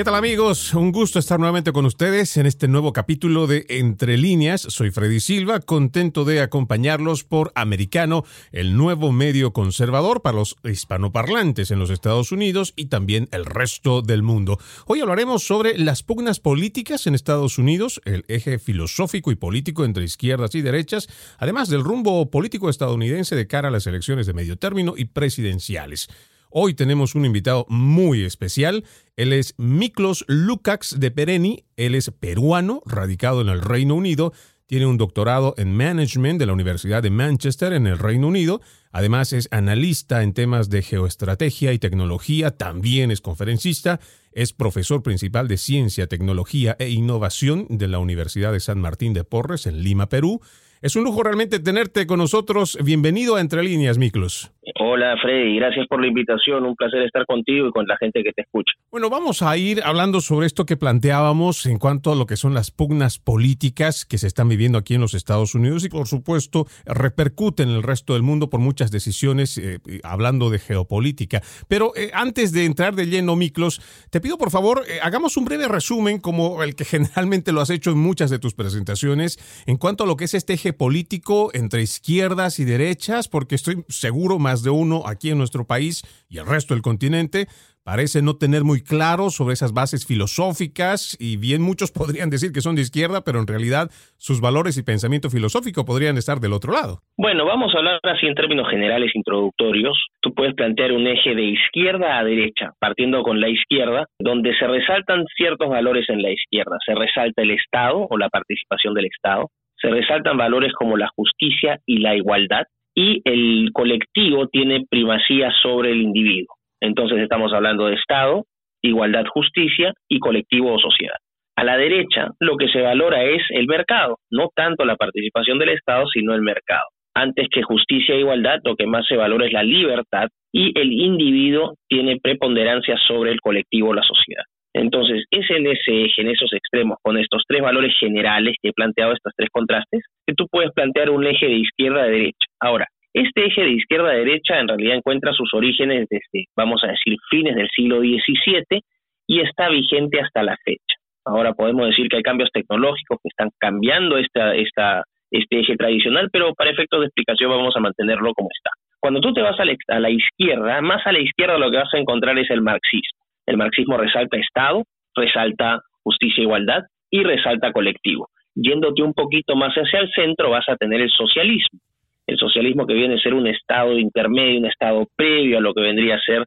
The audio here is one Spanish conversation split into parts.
¿Qué tal amigos? Un gusto estar nuevamente con ustedes en este nuevo capítulo de Entre líneas. Soy Freddy Silva, contento de acompañarlos por Americano, el nuevo medio conservador para los hispanoparlantes en los Estados Unidos y también el resto del mundo. Hoy hablaremos sobre las pugnas políticas en Estados Unidos, el eje filosófico y político entre izquierdas y derechas, además del rumbo político estadounidense de cara a las elecciones de medio término y presidenciales. Hoy tenemos un invitado muy especial. Él es Miklos Lukács de Pereni. Él es peruano, radicado en el Reino Unido. Tiene un doctorado en Management de la Universidad de Manchester en el Reino Unido. Además es analista en temas de geoestrategia y tecnología. También es conferencista. Es profesor principal de Ciencia, Tecnología e Innovación de la Universidad de San Martín de Porres en Lima, Perú. Es un lujo realmente tenerte con nosotros. Bienvenido a Entre Líneas, Miklos. Hola, Freddy. Gracias por la invitación. Un placer estar contigo y con la gente que te escucha. Bueno, vamos a ir hablando sobre esto que planteábamos en cuanto a lo que son las pugnas políticas que se están viviendo aquí en los Estados Unidos y, por supuesto, repercuten en el resto del mundo por muchas decisiones, eh, hablando de geopolítica. Pero eh, antes de entrar de lleno, Miklos, te pido, por favor, eh, hagamos un breve resumen, como el que generalmente lo has hecho en muchas de tus presentaciones, en cuanto a lo que es este eje político entre izquierdas y derechas, porque estoy seguro más de uno aquí en nuestro país y el resto del continente parece no tener muy claro sobre esas bases filosóficas y bien muchos podrían decir que son de izquierda, pero en realidad sus valores y pensamiento filosófico podrían estar del otro lado. Bueno, vamos a hablar así en términos generales introductorios. Tú puedes plantear un eje de izquierda a derecha, partiendo con la izquierda, donde se resaltan ciertos valores en la izquierda. Se resalta el Estado o la participación del Estado, se resaltan valores como la justicia y la igualdad y el colectivo tiene primacía sobre el individuo. Entonces estamos hablando de Estado, igualdad, justicia y colectivo o sociedad. A la derecha lo que se valora es el mercado, no tanto la participación del Estado, sino el mercado. Antes que justicia e igualdad, lo que más se valora es la libertad y el individuo tiene preponderancia sobre el colectivo o la sociedad. Entonces, es en ese eje, en esos extremos, con estos tres valores generales que he planteado, estos tres contrastes, que tú puedes plantear un eje de izquierda a derecha. Ahora, este eje de izquierda a derecha en realidad encuentra sus orígenes desde, vamos a decir, fines del siglo XVII y está vigente hasta la fecha. Ahora podemos decir que hay cambios tecnológicos que están cambiando esta, esta, este eje tradicional, pero para efectos de explicación vamos a mantenerlo como está. Cuando tú te vas a la, a la izquierda, más a la izquierda lo que vas a encontrar es el marxismo. El marxismo resalta Estado, resalta justicia e igualdad y resalta colectivo. Yéndote un poquito más hacia el centro vas a tener el socialismo. El socialismo que viene a ser un Estado intermedio, un Estado previo a lo que vendría a ser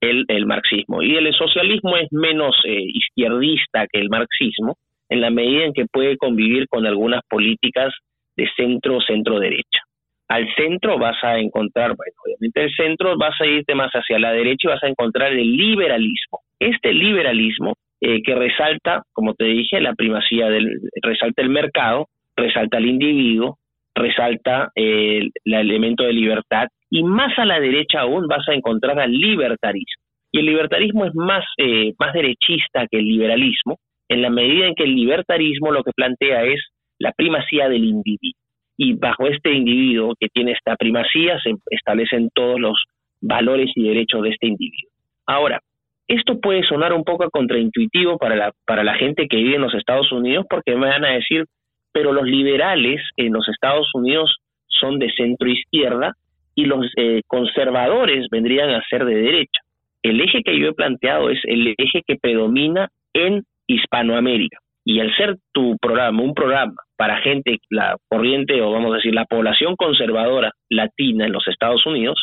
el, el marxismo. Y el socialismo es menos eh, izquierdista que el marxismo en la medida en que puede convivir con algunas políticas de centro centro derecha al centro vas a encontrar, bueno, obviamente el centro vas a irte más hacia la derecha y vas a encontrar el liberalismo. Este liberalismo eh, que resalta, como te dije, la primacía del, resalta el mercado, resalta el individuo, resalta el, elemento de libertad y más a la derecha aún vas a encontrar al libertarismo. Y el libertarismo es más, eh, más derechista que el liberalismo, en la medida en que el libertarismo lo que plantea es la primacía del individuo y bajo este individuo que tiene esta primacía se establecen todos los valores y derechos de este individuo. Ahora, esto puede sonar un poco contraintuitivo para la, para la gente que vive en los Estados Unidos porque me van a decir, pero los liberales en los Estados Unidos son de centro izquierda y los eh, conservadores vendrían a ser de derecha. El eje que yo he planteado es el eje que predomina en Hispanoamérica. Y al ser tu programa un programa para gente, la corriente o vamos a decir la población conservadora latina en los Estados Unidos,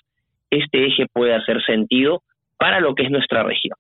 este eje puede hacer sentido para lo que es nuestra región.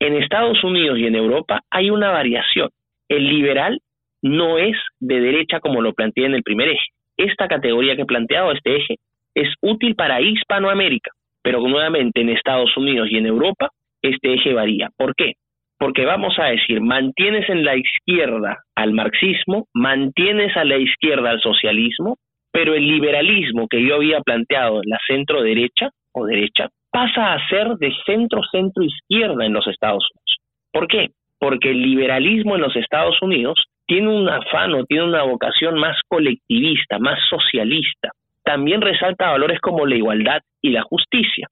En Estados Unidos y en Europa hay una variación. El liberal no es de derecha como lo planteé en el primer eje. Esta categoría que he planteado, este eje, es útil para Hispanoamérica, pero nuevamente en Estados Unidos y en Europa este eje varía. ¿Por qué? Porque vamos a decir, mantienes en la izquierda al marxismo, mantienes a la izquierda al socialismo, pero el liberalismo que yo había planteado la centro derecha o derecha pasa a ser de centro-centro-izquierda en los Estados Unidos. ¿Por qué? Porque el liberalismo en los Estados Unidos tiene un afán o tiene una vocación más colectivista, más socialista. También resalta valores como la igualdad y la justicia.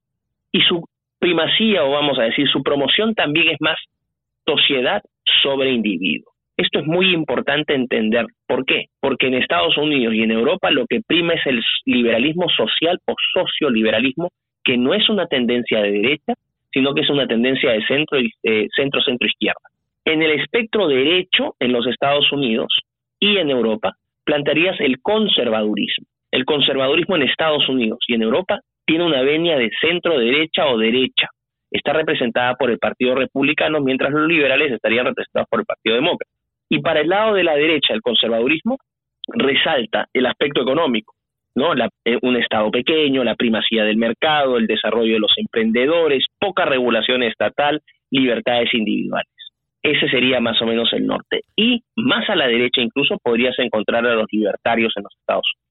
Y su primacía, o vamos a decir, su promoción también es más sociedad sobre individuo. Esto es muy importante entender. ¿Por qué? Porque en Estados Unidos y en Europa lo que prima es el liberalismo social o socioliberalismo que no es una tendencia de derecha, sino que es una tendencia de centro eh, centro centro izquierda. En el espectro derecho en los Estados Unidos y en Europa plantearías el conservadurismo. El conservadurismo en Estados Unidos y en Europa tiene una venia de centro derecha o derecha. Está representada por el Partido Republicano, mientras los liberales estarían representados por el Partido Demócrata. Y para el lado de la derecha, el conservadurismo resalta el aspecto económico. ¿No? Eh, un Estado pequeño, la primacía del mercado, el desarrollo de los emprendedores, poca regulación estatal, libertades individuales. Ese sería más o menos el norte. Y más a la derecha incluso podrías encontrar a los libertarios en los Estados Unidos.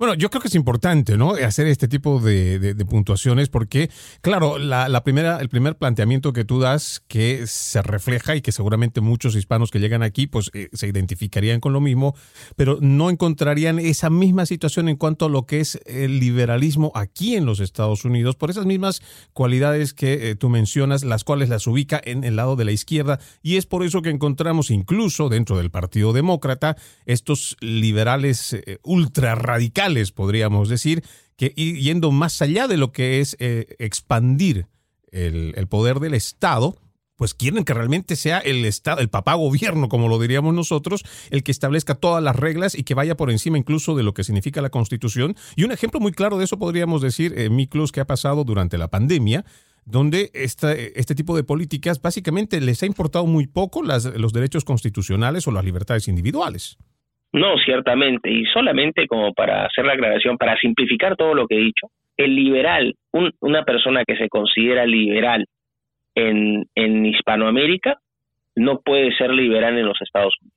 Bueno, yo creo que es importante, ¿no? Hacer este tipo de, puntuaciones porque, claro, la, primera, el primer planteamiento que tú das que se refleja y que seguramente muchos hispanos que llegan aquí, pues eh, se identificarían con lo mismo, pero no encontrarían esa misma situación en cuanto a lo que es el liberalismo aquí en los Estados Unidos por esas mismas cualidades que eh, tú mencionas, las cuales las ubica en el lado de la izquierda y es por eso que encontramos incluso dentro del Partido Demócrata estos liberales eh, ultra radicales podríamos decir, que yendo más allá de lo que es eh, expandir el, poder del Estado, pues quieren que realmente sea el Estado, el papá gobierno, como lo diríamos nosotros, el que establezca todas las reglas y que vaya por encima incluso de lo que significa la Constitución. Y un ejemplo muy claro de eso podríamos decir, eh, Miklos, que ha pasado durante la pandemia, donde este tipo de políticas básicamente les ha importado muy poco los derechos constitucionales o las libertades individuales. No, ciertamente, y solamente como para hacer la aclaración, para simplificar todo lo que he dicho, el liberal, una persona que se considera liberal en, en Hispanoamérica, no puede ser liberal en los Estados Unidos.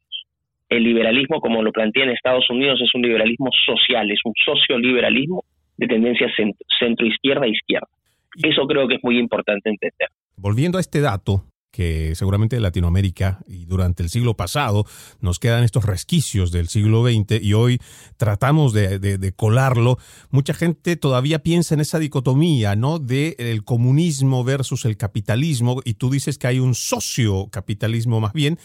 El liberalismo, como lo plantea en Estados Unidos, es un liberalismo social, es un socioliberalismo de tendencia centro-izquierda e izquierda. Eso creo que es muy importante entender. Volviendo a este dato, que seguramente en Latinoamérica y durante el siglo pasado nos quedan estos resquicios del siglo XX y hoy tratamos de, colarlo. Mucha gente todavía piensa en esa dicotomía, ¿no? De el comunismo versus el capitalismo y tú dices que hay un sociocapitalismo más bien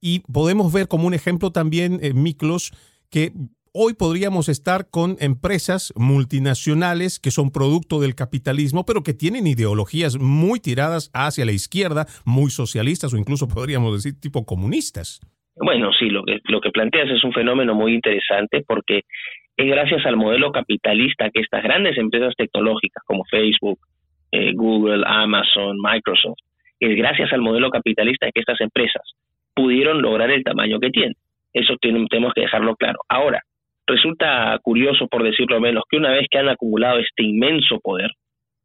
y podemos ver como un ejemplo también, eh, Miklos, que hoy podríamos estar con empresas multinacionales que son producto del capitalismo, pero que tienen ideologías muy tiradas hacia la izquierda, muy socialistas o incluso podríamos decir tipo comunistas. Bueno, sí, lo que, lo que planteas es un fenómeno muy interesante porque es gracias al modelo capitalista que estas grandes empresas tecnológicas como Facebook, eh, Google, Amazon, Microsoft, es gracias al modelo capitalista que estas empresas pudieron lograr el tamaño que tienen. Eso tenemos que dejarlo claro. Ahora, Resulta curioso, por decirlo menos, que una vez que han acumulado este inmenso poder,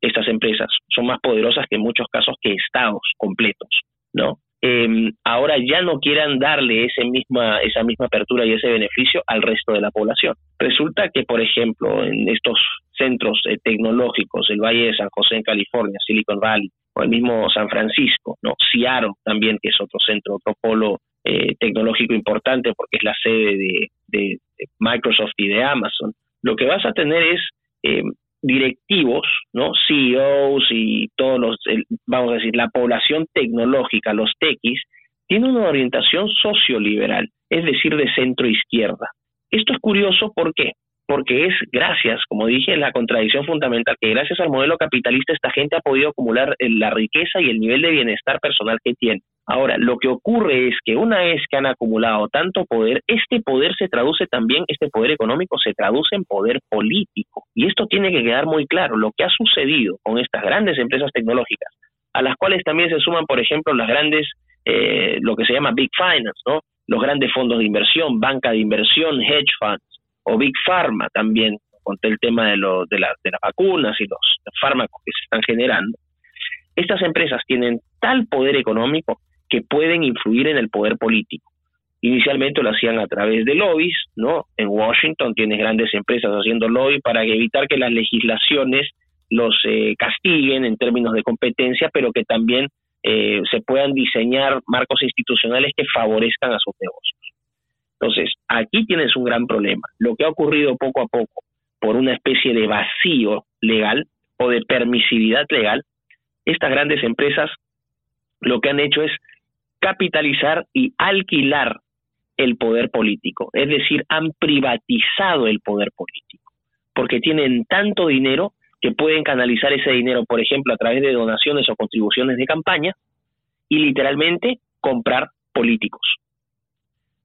estas empresas son más poderosas que en muchos casos que estados completos, ¿no? Em, ahora ya no quieran darle ese misma, esa misma apertura y ese beneficio al resto de la población. Resulta que, por ejemplo, en estos centros eh, tecnológicos, el Valle de San José en California, Silicon Valley, o el mismo San Francisco, ¿no? Seattle también, que es otro centro, otro polo eh, tecnológico importante porque es la sede de, Microsoft y de Amazon, lo que vas a tener es eh, directivos, ¿no? CEOs y todos los, vamos a decir, la población tecnológica, los techis, tiene una orientación socioliberal, es decir, de centro izquierda. Esto es curioso, ¿por qué? Porque es gracias, como dije, la contradicción fundamental, que gracias al modelo capitalista esta gente ha podido acumular la riqueza y el nivel de bienestar personal que tiene. Ahora, lo que ocurre es que una vez que han acumulado tanto poder, este poder se traduce también, este poder económico se traduce en poder político. Y esto tiene que quedar muy claro. Lo que ha sucedido con estas grandes empresas tecnológicas, a las cuales también se suman, por ejemplo, las grandes, eh, lo que se llama Big Finance, ¿no? Los grandes fondos de inversión, banca de inversión, hedge funds, o Big Pharma también, con el tema de, de, las vacunas y los fármacos que se están generando. Estas empresas tienen tal poder económico que pueden influir en el poder político. Inicialmente lo hacían a través de lobbies, ¿no? En Washington tienes grandes empresas haciendo lobby para evitar que las legislaciones los eh, castiguen en términos de competencia, pero que también eh, se puedan diseñar marcos institucionales que favorezcan a sus negocios. Entonces, aquí tienes un gran problema. Lo que ha ocurrido poco a poco por una especie de vacío legal o de permisividad legal, estas grandes empresas lo que han hecho es capitalizar y alquilar el poder político, es decir, han privatizado el poder político, porque tienen tanto dinero que pueden canalizar ese dinero, por ejemplo, a través de donaciones o contribuciones de campaña y literalmente comprar políticos.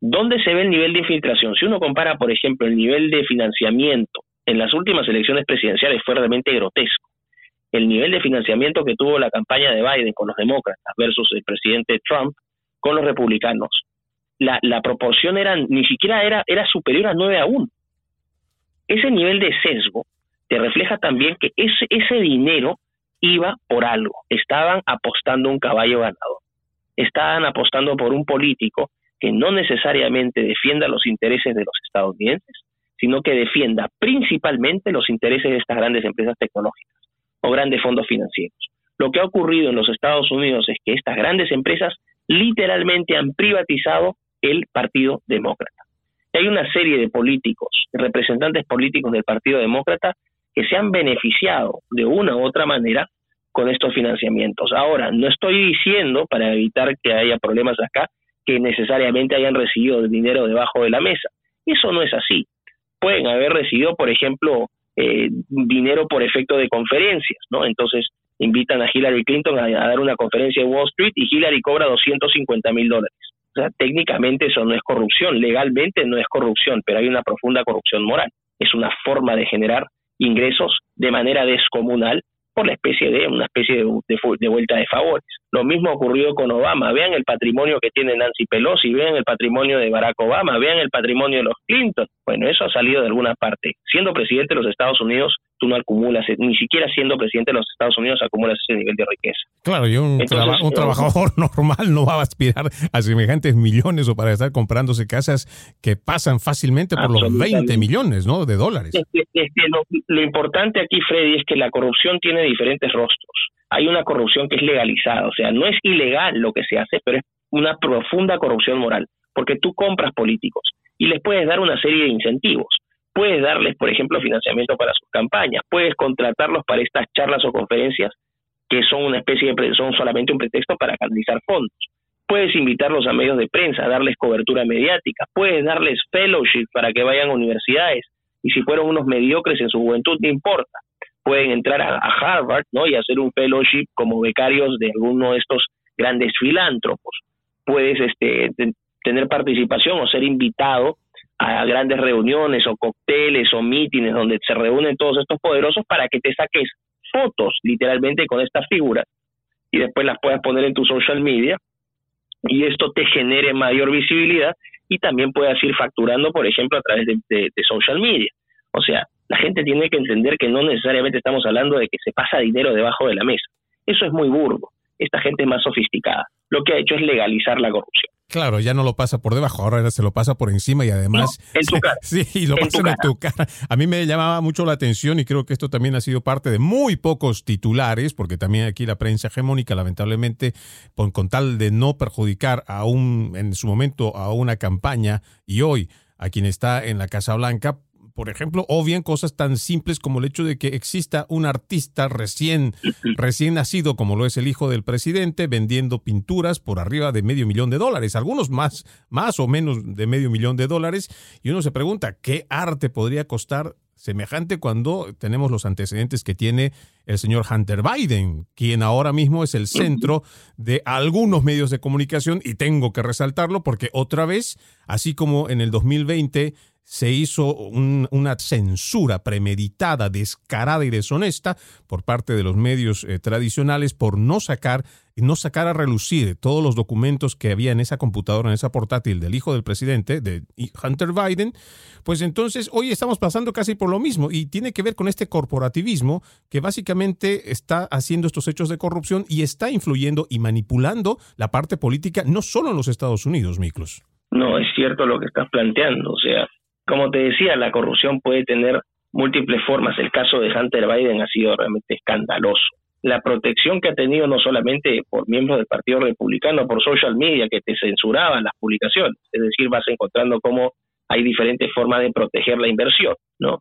¿Dónde se ve el nivel de infiltración? Si uno compara, por ejemplo, el nivel de financiamiento en las últimas elecciones presidenciales fue realmente grotesco. El nivel de financiamiento que tuvo la campaña de Biden con los demócratas versus el presidente Trump con los republicanos, la, proporción era, ni siquiera era, era superior a 9 a 1. Ese nivel de sesgo te refleja también que ese, ese dinero iba por algo. Estaban apostando un caballo ganador. Estaban apostando por un político que no necesariamente defienda los intereses de los estadounidenses, sino que defienda principalmente los intereses de estas grandes empresas tecnológicas o grandes fondos financieros. Lo que ha ocurrido en los Estados Unidos es que estas grandes empresas literalmente han privatizado el Partido Demócrata. hay una serie de políticos, representantes políticos del Partido Demócrata, que se han beneficiado de una u otra manera con estos financiamientos. Ahora, no estoy diciendo, para evitar que haya problemas acá, que necesariamente hayan recibido dinero debajo de la mesa. Eso no es así. Pueden haber recibido, por ejemplo, eh, dinero por efecto de conferencias, ¿no? Entonces invitan a Hillary Clinton a, dar una conferencia en Wall Street y Hillary cobra 250 mil dólares. O sea, técnicamente eso no es corrupción, legalmente no es corrupción, pero hay una profunda corrupción moral. Es una forma de generar ingresos de manera descomunal por la especie de una especie de, vuelta de favores. Lo mismo ocurrió con Obama. Vean el patrimonio que tiene Nancy Pelosi, vean el patrimonio de Barack Obama, vean el patrimonio de los Clinton. Bueno, eso ha salido de alguna parte. Siendo presidente de los Estados Unidos, tú no acumulas, ni siquiera siendo presidente de los Estados Unidos acumulas ese nivel de riqueza. Claro, y un, un trabajador normal no va a aspirar a semejantes millones o para estar comprándose casas que pasan fácilmente por los 20 millones ¿no? de dólares. lo importante aquí, Freddy, es que la corrupción tiene diferentes rostros. Hay una corrupción que es legalizada, o sea, no es ilegal lo que se hace, pero es una profunda corrupción moral, porque tú compras políticos y les puedes dar una serie de incentivos. Puedes darles, por ejemplo, financiamiento para sus campañas, puedes contratarlos para estas charlas o conferencias que son una especie de son solamente un pretexto para canalizar fondos. Puedes invitarlos a medios de prensa, darles cobertura mediática, puedes darles fellowship para que vayan a universidades y si fueron unos mediocres en su juventud, no importa pueden entrar a, Harvard ¿no? y hacer un fellowship como becarios de alguno de estos grandes filántropos. Puedes este, tener participación o ser invitado a grandes reuniones o cócteles o mítines donde se reúnen todos estos poderosos para que te saques fotos literalmente con estas figuras y después las puedas poner en tu social media y esto te genere mayor visibilidad y también puedas ir facturando, por ejemplo, a través de social media. O sea, la gente tiene que entender que no necesariamente estamos hablando de que se pasa dinero debajo de la mesa. Eso es muy burdo. Esta gente más sofisticada. Lo que ha hecho es legalizar la corrupción. Claro, ya no lo pasa por debajo, ahora se lo pasa por encima y además... en tu cara. Sí, lo pasa en tu cara. A mí me llamaba mucho la atención y creo que esto también ha sido parte de muy pocos titulares, porque también aquí la prensa hegemónica, lamentablemente, con, con tal de no perjudicar a un, en su momento a una campaña y hoy a quien está en la Casa Blanca, por ejemplo, o bien cosas tan simples como el hecho de que exista un artista recién, recién nacido, como lo es el hijo del presidente, vendiendo pinturas por arriba de medio millón de dólares, algunos más, más o menos de medio millón de dólares, y uno se pregunta, ¿qué arte podría costar semejante cuando tenemos los antecedentes que tiene el señor Hunter Biden, quien ahora mismo es el centro de algunos medios de comunicación y tengo que resaltarlo porque otra vez, así como en el 2020 se hizo una censura premeditada, descarada y deshonesta por parte de los medios eh, tradicionales por no sacar no sacar a relucir todos los documentos que había en esa computadora, en esa portátil del hijo del presidente, de Hunter Biden, pues entonces hoy estamos pasando casi por lo mismo y tiene que ver con este corporativismo que básicamente está haciendo estos hechos de corrupción y está influyendo y manipulando la parte política no solo en los Estados Unidos, Miklos. No, es cierto lo que estás planteando. O sea, como te decía, la corrupción puede tener múltiples formas. El caso de Hunter Biden ha sido realmente escandaloso. La protección que ha tenido no solamente por miembros del Partido Republicano, por social media que te censuraban las publicaciones, es decir, vas encontrando cómo hay diferentes formas de proteger la inversión, ¿no?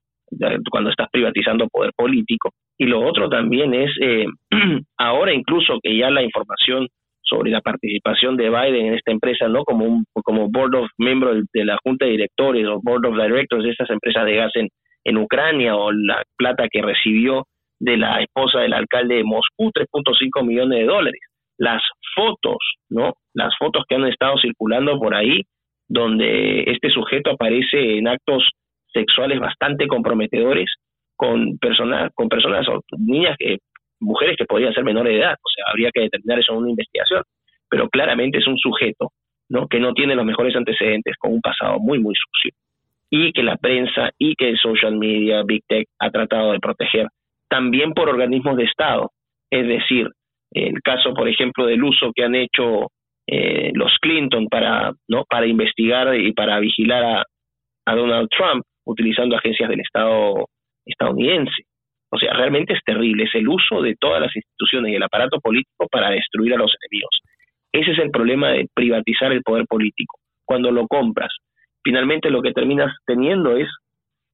Cuando estás privatizando poder político. Y lo otro también es, eh, ahora incluso que ya la información sobre la participación de Biden en esta empresa, ¿no? Como un como board of miembro de la junta de directores o board of directors de estas empresas de gas en, en Ucrania o la plata que recibió de la esposa del alcalde de Moscú, 3.5 millones de dólares. Las fotos, ¿no? Las fotos que han estado circulando por ahí, donde este sujeto aparece en actos sexuales bastante comprometedores con personas, con personas niñas que mujeres que podían ser menores de edad, o sea, habría que determinar eso en una investigación, pero claramente es un sujeto ¿no? que no tiene los mejores antecedentes, con un pasado muy, muy sucio, y que la prensa y que el social media, Big Tech, ha tratado de proteger también por organismos de Estado, es decir, el caso, por ejemplo, del uso que han hecho eh, los Clinton para, ¿no? para investigar y para vigilar a, a Donald Trump utilizando agencias del Estado estadounidense. O sea, realmente es terrible, es el uso de todas las instituciones y el aparato político para destruir a los enemigos. Ese es el problema de privatizar el poder político. Cuando lo compras, finalmente lo que terminas teniendo es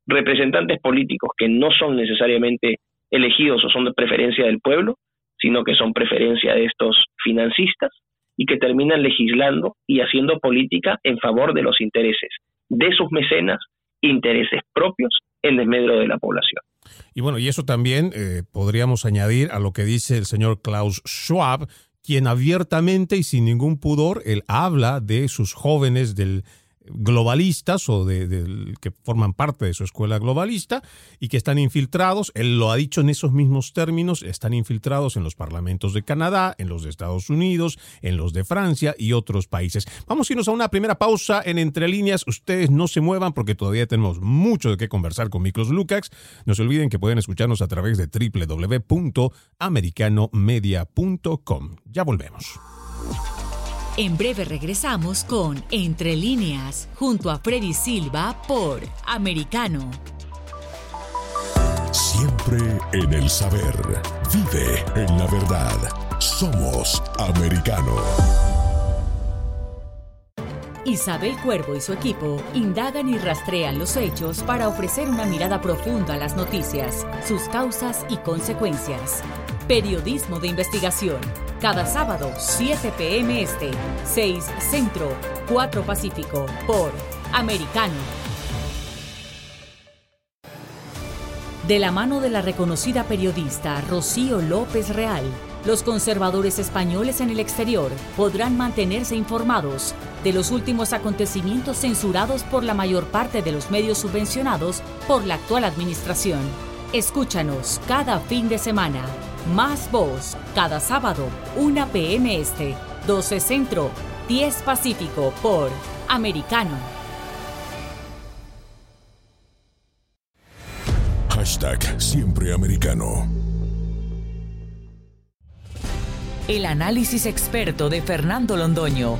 representantes políticos que no son necesariamente elegidos o son de preferencia del pueblo, sino que son preferencia de estos financistas y que terminan legislando y haciendo política en favor de los intereses de sus mecenas, intereses propios en desmedro de la población. Y bueno, y eso también eh, podríamos añadir a lo que dice el señor Klaus Schwab, quien abiertamente y sin ningún pudor, él habla de sus jóvenes del globalistas o de, que forman parte de su escuela globalista y que están infiltrados, él lo ha dicho en esos mismos términos, están infiltrados en los parlamentos de Canadá, en los de Estados Unidos, en los de Francia y otros países. Vamos a irnos a una primera pausa en Entre Líneas. Ustedes no se muevan porque todavía tenemos mucho de qué conversar con Miklos Lukács. No se olviden que pueden escucharnos a través de www.americanomedia.com. Ya volvemos. En breve regresamos con Entre líneas, junto a Freddy Silva por Americano. Siempre en el saber. Vive en la verdad. Somos Americano. Isabel Cuervo y su equipo indagan y rastrean los hechos para ofrecer una mirada profunda a las noticias, sus causas y consecuencias. Periodismo de investigación cada sábado, 7 p.m. Este, 6 Centro, 4 Pacífico, por Americano. De la mano de la reconocida periodista Rocío López Real, los conservadores españoles en el exterior podrán mantenerse informados de los últimos acontecimientos censurados por la mayor parte de los medios subvencionados por la actual administración. Escúchanos cada fin de semana más Voz, cada sábado, 1 p.m. Este, 12 Centro, 10 Pacífico por Americano. Hashtag Siempre Americano. El análisis experto de Fernando Londoño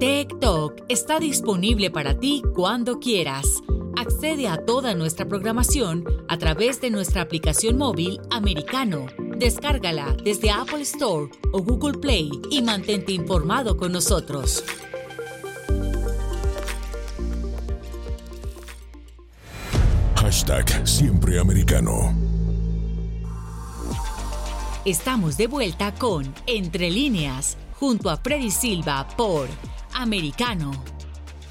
TikTok está disponible para ti cuando quieras. Accede a toda nuestra programación a través de nuestra aplicación móvil americano. Descárgala desde Apple Store o Google Play y mantente informado con nosotros. Hashtag Siempre Americano. Estamos de vuelta con Entre líneas, junto a Freddy Silva por Americano.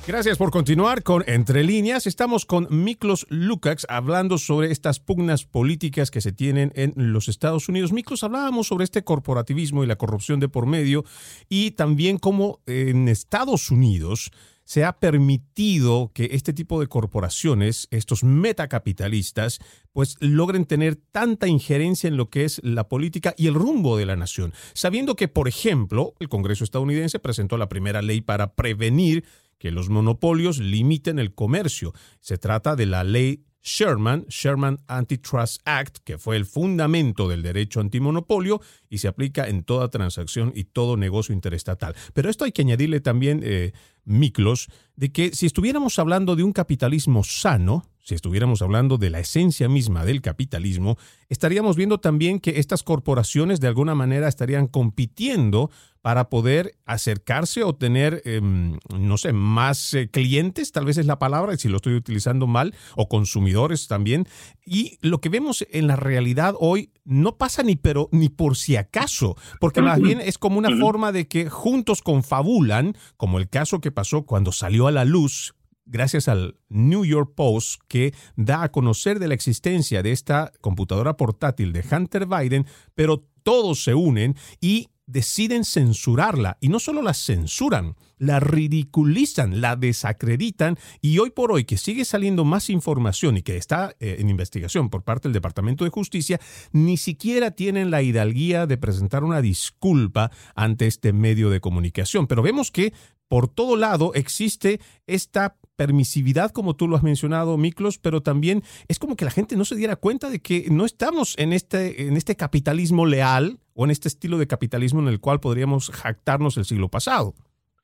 Gracias por continuar con Entre líneas. Estamos con Miklos Lukács hablando sobre estas pugnas políticas que se tienen en los Estados Unidos. Miklos, hablábamos sobre este corporativismo y la corrupción de por medio y también cómo en Estados Unidos se ha permitido que este tipo de corporaciones, estos metacapitalistas, pues logren tener tanta injerencia en lo que es la política y el rumbo de la nación, sabiendo que, por ejemplo, el Congreso estadounidense presentó la primera ley para prevenir que los monopolios limiten el comercio. Se trata de la ley Sherman, Sherman Antitrust Act, que fue el fundamento del derecho antimonopolio y se aplica en toda transacción y todo negocio interestatal. Pero esto hay que añadirle también, eh, Miklos, de que si estuviéramos hablando de un capitalismo sano, si estuviéramos hablando de la esencia misma del capitalismo, estaríamos viendo también que estas corporaciones de alguna manera estarían compitiendo para poder acercarse o tener, em, no sé, más eh, clientes, tal vez es la palabra, si lo estoy utilizando mal, o consumidores también. Y lo que vemos en la realidad hoy no pasa ni pero ni por si acaso, porque más bien es como una forma de que juntos confabulan, como el caso que pasó cuando salió a la luz gracias al New York Post que da a conocer de la existencia de esta computadora portátil de Hunter Biden, pero todos se unen y deciden censurarla. Y no solo la censuran, la ridiculizan, la desacreditan y hoy por hoy que sigue saliendo más información y que está eh, en investigación por parte del Departamento de Justicia, ni siquiera tienen la hidalguía de presentar una disculpa ante este medio de comunicación. Pero vemos que por todo lado existe esta permisividad, como tú lo has mencionado, Miklos, pero también es como que la gente no se diera cuenta de que no estamos en este, en este capitalismo leal o en este estilo de capitalismo en el cual podríamos jactarnos el siglo pasado.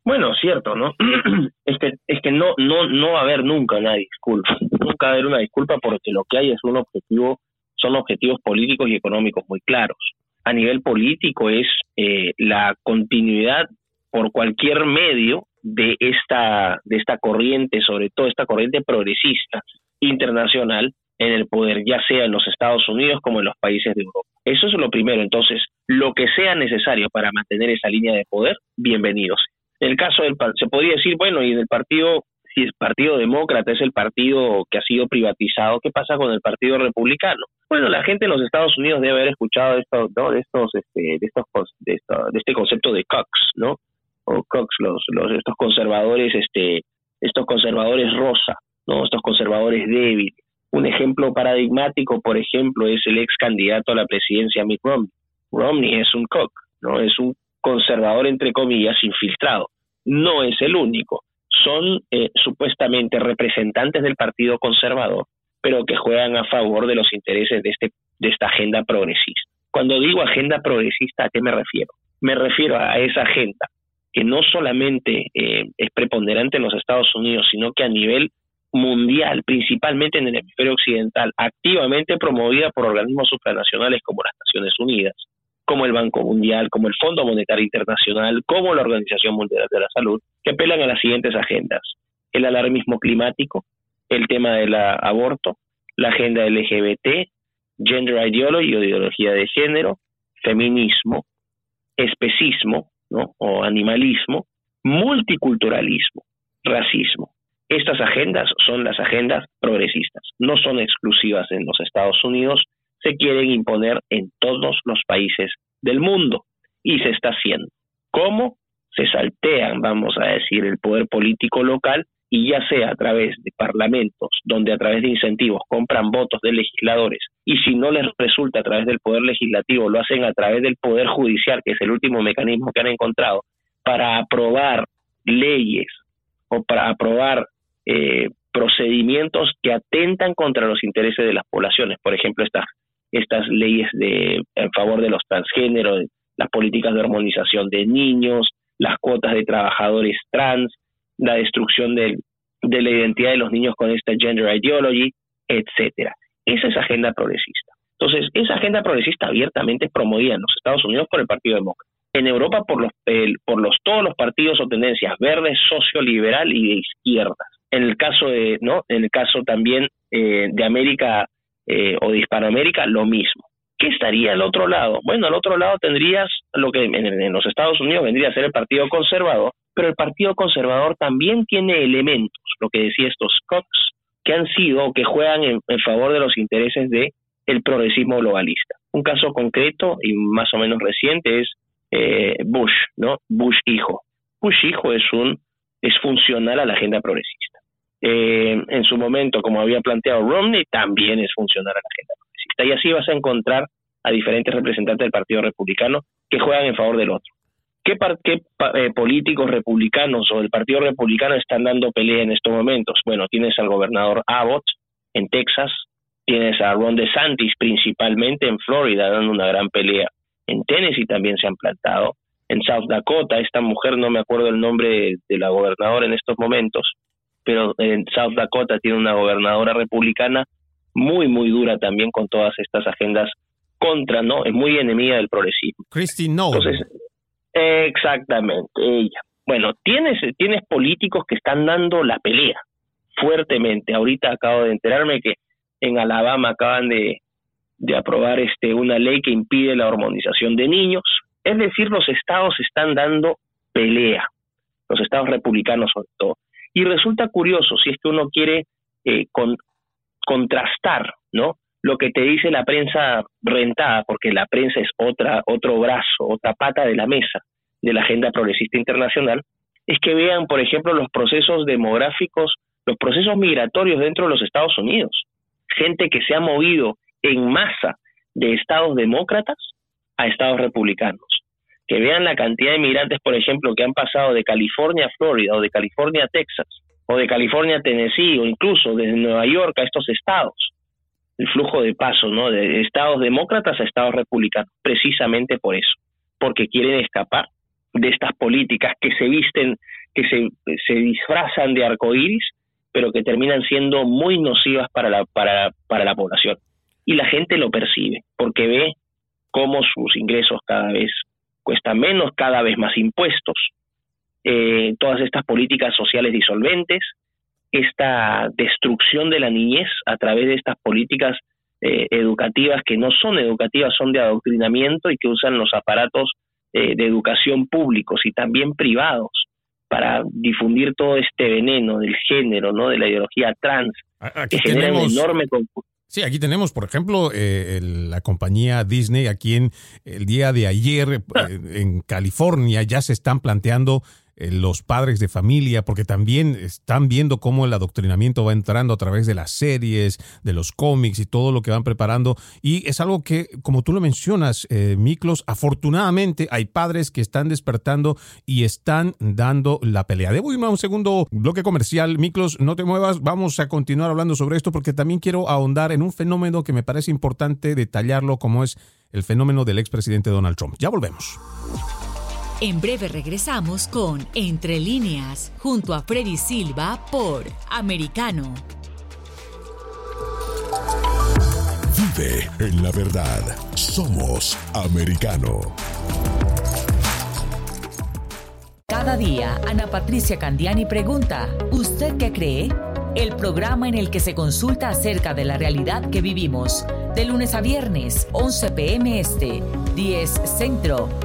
Bueno, cierto, ¿no? Es que, no, no, no va a haber nunca una disculpa, nunca va a haber una disculpa porque lo que hay es un objetivo, son objetivos políticos y económicos muy claros. A nivel político es eh, la continuidad por cualquier medio de esta, de esta corriente, sobre todo esta corriente progresista internacional en el poder, ya sea en los Estados Unidos como en los países de Europa. Eso es lo primero. Entonces, lo que sea necesario para mantener esa línea de poder, bienvenidos. En el caso del se podría decir, bueno, y del partido, si el Partido Demócrata es el partido que ha sido privatizado, ¿qué pasa con el Partido Republicano? Bueno, la gente en los Estados Unidos debe haber escuchado esto, ¿no? de estos, este, de estos, de, este concepto de Cox, ¿no? o Cox, los, los estos conservadores, este, estos conservadores rosa, ¿no? estos conservadores débiles. Un ejemplo paradigmático, por ejemplo, es el ex candidato a la presidencia Mitt Romney. Romney es un Cox, no es un conservador entre comillas infiltrado. No es el único. Son eh, supuestamente representantes del Partido Conservador, pero que juegan a favor de los intereses de este de esta agenda progresista. Cuando digo agenda progresista, ¿a qué me refiero? Me refiero a esa agenda que no solamente eh, es preponderante en los Estados Unidos, sino que a nivel mundial, principalmente en el hemisferio occidental, activamente promovida por organismos supranacionales como las Naciones Unidas, como el Banco Mundial, como el Fondo Monetario Internacional, como la Organización Mundial de la Salud, que apelan a las siguientes agendas. El alarmismo climático, el tema del aborto, la agenda LGBT, gender ideology o ideología de género, feminismo, especismo, o animalismo, multiculturalismo, racismo. Estas agendas son las agendas progresistas, no son exclusivas en los Estados Unidos, se quieren imponer en todos los países del mundo y se está haciendo. ¿Cómo? Se saltean, vamos a decir, el poder político local y ya sea a través de parlamentos, donde a través de incentivos compran votos de legisladores, y si no les resulta a través del poder legislativo, lo hacen a través del poder judicial, que es el último mecanismo que han encontrado, para aprobar leyes o para aprobar eh, procedimientos que atentan contra los intereses de las poblaciones. Por ejemplo, estas, estas leyes de, en favor de los transgéneros, las políticas de hormonización de niños, las cuotas de trabajadores trans, la destrucción de la identidad de los niños con esta gender ideology, etcétera. Esa es agenda progresista. Entonces, esa agenda progresista abiertamente es promovida en los Estados Unidos por el Partido Demócrata. En Europa por los, por los todos los partidos o tendencias verdes, socioliberal y de izquierdas. En el caso de, ¿no? En el caso también eh, de América eh, o de Hispanoamérica, lo mismo. ¿Qué estaría al otro lado? Bueno, al otro lado tendrías lo que en, los Estados Unidos vendría a ser el Partido Conservador, pero el Partido Conservador también tiene elementos, lo que decía estos Cox, que han sido o que juegan en, favor de los intereses de el progresismo globalista. Un caso concreto y más o menos reciente es eh, Bush, ¿no? Bush hijo. Bush hijo es un es funcional a la agenda progresista. Eh, en su momento, como había planteado Romney, también es funcional a la agenda progresista. Y así vas a encontrar a diferentes representantes del Partido Republicano que juegan en favor del otro. ¿Qué, qué eh, políticos republicanos o del Partido Republicano están dando pelea en estos momentos? Bueno, tienes al gobernador Abbott en Texas, tienes a Ron DeSantis principalmente en Florida dando una gran pelea. En Tennessee también se han plantado. En South Dakota, esta mujer, no me acuerdo el nombre de la gobernadora en estos momentos, pero en South Dakota tiene una gobernadora republicana muy, muy dura también con todas estas agendas contra, ¿no? Es muy enemiga del progresismo. Christine no. Entonces, exactamente, ella. Bueno, tienes, tienes políticos que están dando la pelea fuertemente. Ahorita acabo de enterarme que en Alabama acaban de, de aprobar este una ley que impide la hormonización de niños. Es decir, los estados están dando pelea, los estados republicanos sobre todo. Y resulta curioso, si es que uno quiere eh, con, contrastar, ¿no? Lo que te dice la prensa rentada, porque la prensa es otra, otro brazo, otra pata de la mesa de la agenda progresista internacional, es que vean, por ejemplo, los procesos demográficos, los procesos migratorios dentro de los Estados Unidos. Gente que se ha movido en masa de estados demócratas a estados republicanos. Que vean la cantidad de migrantes, por ejemplo, que han pasado de California a Florida o de California a Texas o de California a Tennessee o incluso desde Nueva York a estos estados. El flujo de paso, ¿no? De estados demócratas a estados republicanos, precisamente por eso, porque quieren escapar de estas políticas que se visten, que se, se disfrazan de arcoíris, pero que terminan siendo muy nocivas para la, para, para la población y la gente lo percibe porque ve cómo sus ingresos cada vez cuestan menos, cada vez más impuestos, eh, todas estas políticas sociales disolventes, esta destrucción de la niñez a través de estas políticas eh, educativas que no son educativas, son de adoctrinamiento y que usan los aparatos eh, de educación públicos y también privados para difundir todo este veneno del género, no, de la ideología trans, que genera un enorme Sí, aquí tenemos, por ejemplo, eh, la compañía Disney, aquí en el día de ayer eh, en California ya se están planteando los padres de familia, porque también están viendo cómo el adoctrinamiento va entrando a través de las series, de los cómics y todo lo que van preparando. Y es algo que, como tú lo mencionas, eh, Miklos, afortunadamente hay padres que están despertando y están dando la pelea. Debo irme a un segundo bloque comercial. Miklos, no te muevas, vamos a continuar hablando sobre esto porque también quiero ahondar en un fenómeno que me parece importante detallarlo, como es el fenómeno del expresidente Donald Trump. Ya volvemos. En breve regresamos con Entre líneas, junto a Freddy Silva por Americano. Vive en la verdad. Somos Americano. Cada día, Ana Patricia Candiani pregunta, ¿usted qué cree? El programa en el que se consulta acerca de la realidad que vivimos, de lunes a viernes, 11 pm este, 10 centro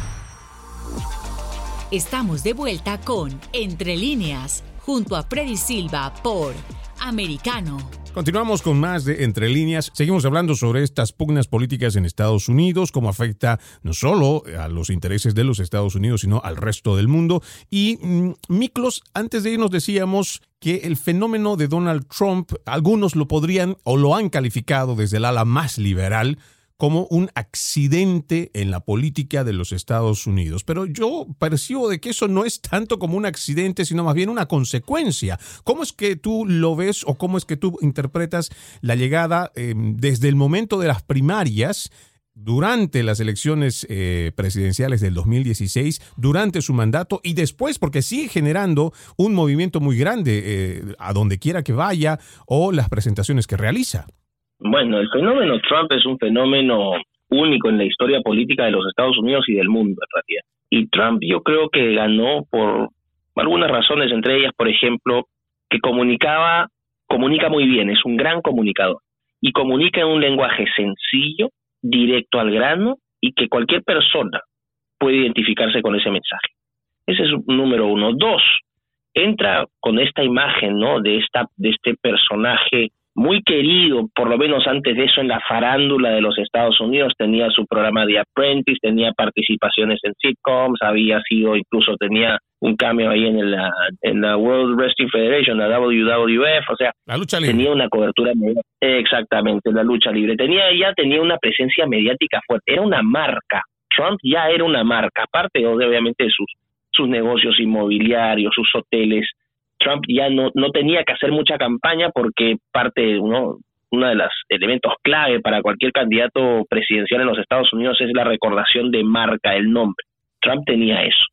Estamos de vuelta con Entre líneas, junto a Freddy Silva por Americano. Continuamos con más de Entre líneas. Seguimos hablando sobre estas pugnas políticas en Estados Unidos, cómo afecta no solo a los intereses de los Estados Unidos, sino al resto del mundo. Y mm, Miklos, antes de irnos decíamos que el fenómeno de Donald Trump, algunos lo podrían o lo han calificado desde el ala más liberal como un accidente en la política de los Estados Unidos. Pero yo percibo de que eso no es tanto como un accidente, sino más bien una consecuencia. ¿Cómo es que tú lo ves o cómo es que tú interpretas la llegada eh, desde el momento de las primarias? durante las elecciones eh, presidenciales del 2016, durante su mandato y después, porque sigue generando un movimiento muy grande eh, a donde quiera que vaya o las presentaciones que realiza. Bueno, el fenómeno Trump es un fenómeno único en la historia política de los Estados Unidos y del mundo, en realidad. Y Trump yo creo que ganó por algunas razones, entre ellas, por ejemplo, que comunicaba, comunica muy bien, es un gran comunicador y comunica en un lenguaje sencillo, directo al grano y que cualquier persona puede identificarse con ese mensaje. Ese es número uno. Dos, entra con esta imagen, ¿no? De esta, de este personaje muy querido, por lo menos antes de eso en la farándula de los Estados Unidos, tenía su programa de Apprentice, tenía participaciones en sitcoms, había sido, incluso tenía un cambio ahí en la, en la World Wrestling Federation, la WWF, o sea, la lucha libre. tenía una cobertura exactamente, la lucha libre, tenía ya tenía una presencia mediática fuerte, era una marca, Trump ya era una marca, aparte obviamente de sus, sus negocios inmobiliarios, sus hoteles, Trump ya no, no tenía que hacer mucha campaña porque parte, uno, uno de los elementos clave para cualquier candidato presidencial en los Estados Unidos es la recordación de marca, el nombre. Trump tenía eso.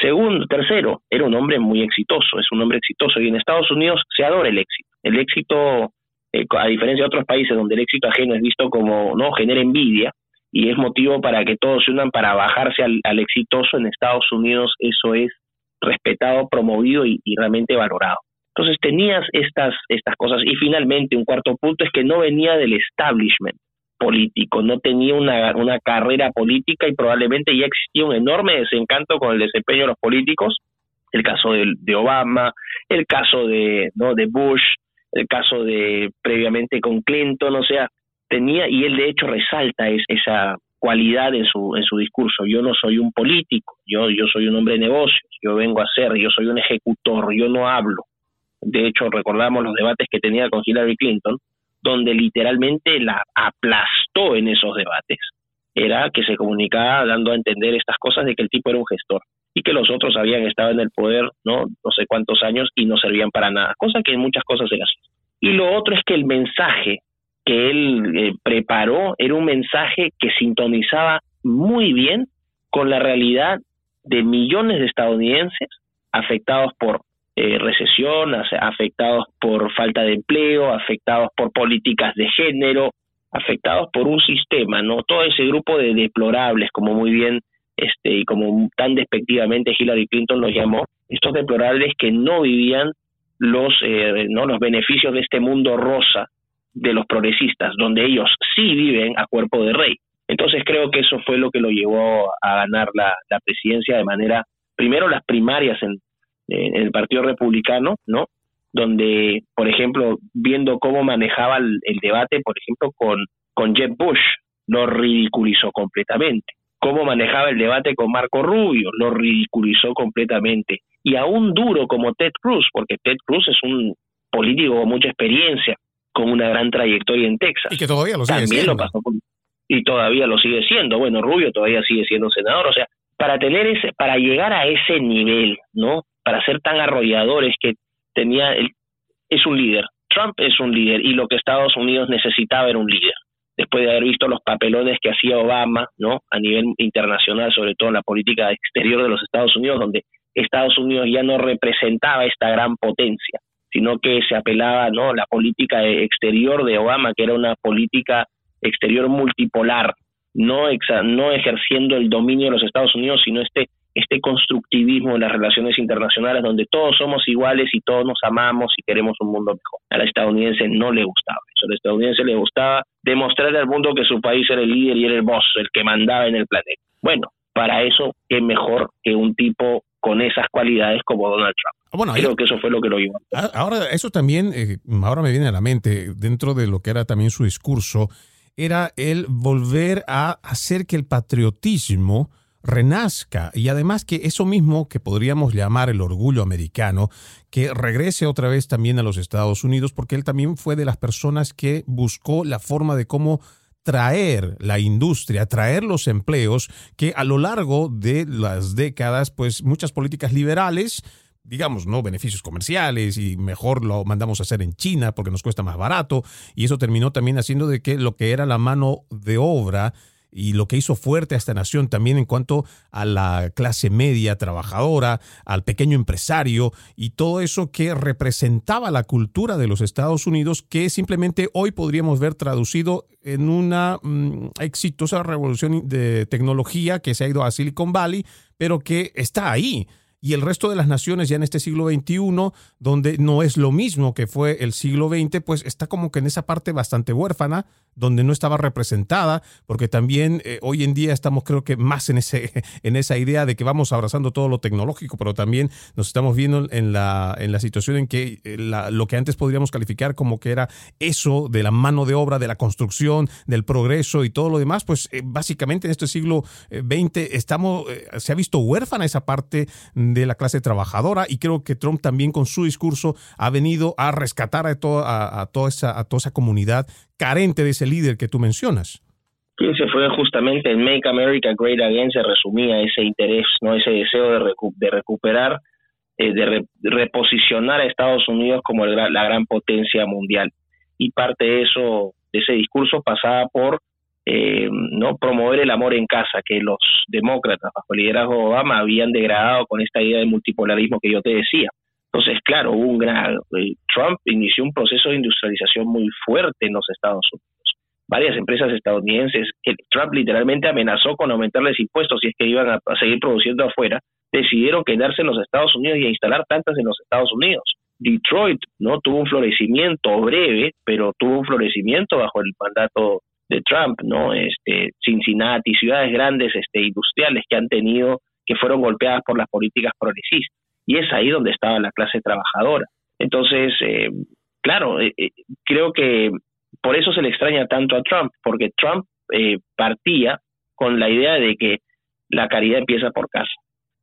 Segundo, tercero, era un hombre muy exitoso, es un hombre exitoso y en Estados Unidos se adora el éxito. El éxito, eh, a diferencia de otros países donde el éxito ajeno es visto como, no, genera envidia y es motivo para que todos se unan para bajarse al exitoso, en Estados Unidos eso es respetado, promovido y, realmente valorado. Entonces tenías estas, estas cosas. Y finalmente, un cuarto punto es que no venía del establishment político, no tenía una, una carrera política y probablemente ya existía un enorme desencanto con el desempeño de los políticos, el caso de, de Obama, el caso de, ¿no? de Bush, el caso de previamente con Clinton, o sea, tenía, y él de hecho resalta esa cualidad en su, en su discurso. Yo no soy un político, yo, yo soy un hombre de negocios, yo vengo a ser, yo soy un ejecutor, yo no hablo. De hecho, recordamos los debates que tenía con Hillary Clinton, donde literalmente la aplastó en esos debates. Era que se comunicaba dando a entender estas cosas de que el tipo era un gestor y que los otros habían estado en el poder no no sé cuántos años y no servían para nada, cosa que en muchas cosas era así. Y lo otro es que el mensaje que él eh, preparó era un mensaje que sintonizaba muy bien con la realidad de millones de estadounidenses afectados por eh, recesión, afectados por falta de empleo, afectados por políticas de género, afectados por un sistema, ¿no? Todo ese grupo de deplorables, como muy bien este y como tan despectivamente Hillary Clinton los llamó, estos deplorables que no vivían los eh, no los beneficios de este mundo rosa de los progresistas, donde ellos sí viven a cuerpo de rey. Entonces creo que eso fue lo que lo llevó a ganar la, presidencia de manera, primero las primarias en, el Partido Republicano, ¿no? Donde, por ejemplo, viendo cómo manejaba el, debate, por ejemplo, con, con Jeb Bush, lo ridiculizó completamente. Cómo manejaba el debate con Marco Rubio, lo ridiculizó completamente. Y aún duro como Ted Cruz, porque Ted Cruz es un político con mucha experiencia, con una gran trayectoria en Texas. Y que todavía lo sigue También siendo. Lo pasó y todavía lo sigue siendo. Bueno, Rubio todavía sigue siendo senador. O sea, para tener ese, para llegar a ese nivel, ¿no? Para ser tan arrolladores que tenía, el, es un líder. Trump es un líder y lo que Estados Unidos necesitaba era un líder. Después de haber visto los papelones que hacía Obama, ¿no? A nivel internacional, sobre todo en la política exterior de los Estados Unidos, donde Estados Unidos ya no representaba esta gran potencia, sino que se apelaba no la política exterior de Obama, que era una política exterior multipolar, no, no ejerciendo el dominio de los Estados Unidos, sino este, este constructivismo en las relaciones internacionales donde todos somos iguales y todos nos amamos y queremos un mundo mejor. A la estadounidense no le gustaba eso, a la estadounidense le gustaba demostrarle al mundo que su país era el líder y era el boss, el que mandaba en el planeta. Bueno, para eso, qué mejor que un tipo con esas cualidades como Donald Trump. Ah, bueno, Creo que eso fue lo que lo llevó. Ah, ahora, eso también, eh, ahora me viene a la mente, dentro de lo que era también su discurso, era el volver a hacer que el patriotismo renazca y además que eso mismo que podríamos llamar el orgullo americano, que regrese otra vez también a los Estados Unidos, porque él también fue de las personas que buscó la forma de cómo traer la industria, traer los empleos que a lo largo de las décadas, pues muchas políticas liberales digamos, ¿no? Beneficios comerciales y mejor lo mandamos a hacer en China porque nos cuesta más barato. Y eso terminó también haciendo de que lo que era la mano de obra y lo que hizo fuerte a esta nación también en cuanto a la clase media trabajadora, al pequeño empresario y todo eso que representaba la cultura de los Estados Unidos que simplemente hoy podríamos ver traducido en una mm, exitosa revolución de tecnología que se ha ido a Silicon Valley, pero que está ahí y el resto de las naciones ya en este siglo XXI, donde no es lo mismo que fue el siglo XX, pues está como que en esa parte bastante huérfana, donde no estaba representada, porque también eh, hoy en día estamos creo que más en, ese, en esa idea de que vamos abrazando todo lo tecnológico, pero también nos estamos viendo en la, en la situación en que eh, lo que antes podríamos calificar como que era eso de la mano de obra, de la construcción, del progreso y todo lo demás, pues eh, básicamente en este siglo XX estamos, se ha visto huérfana esa parte la clase trabajadora y creo que Trump también con su discurso ha venido a rescatar a, toda, a, toda, esa, a toda esa comunidad carente de ese líder que tú mencionas. Quien se fue justamente en Make America Great Again se resumía ese interés, no ese deseo de, de recuperar, eh, de, reposicionar a Estados Unidos como la gran potencia mundial. Y parte de eso, de ese discurso pasaba por eh, no promover el amor en casa, que los demócratas bajo el liderazgo de Obama habían degradado con esta idea de multipolarismo que yo te decía. Entonces, claro, hubo un gran, Trump inició un proceso de industrialización muy fuerte en los Estados Unidos. Varias empresas estadounidenses que Trump literalmente amenazó con aumentarles impuestos si es que iban a, seguir produciendo afuera, decidieron quedarse en los Estados Unidos y instalar tantas en los Estados Unidos. Detroit no tuvo un florecimiento breve, pero tuvo un florecimiento bajo el mandato de Trump, ¿no? Este, Cincinnati, ciudades grandes este, industriales que han tenido, que fueron golpeadas por las políticas progresistas. Y es ahí donde estaba la clase trabajadora. Entonces, eh, claro, eh, eh, creo que por eso se le extraña tanto a Trump, porque Trump partía con la idea de que la caridad empieza por casa.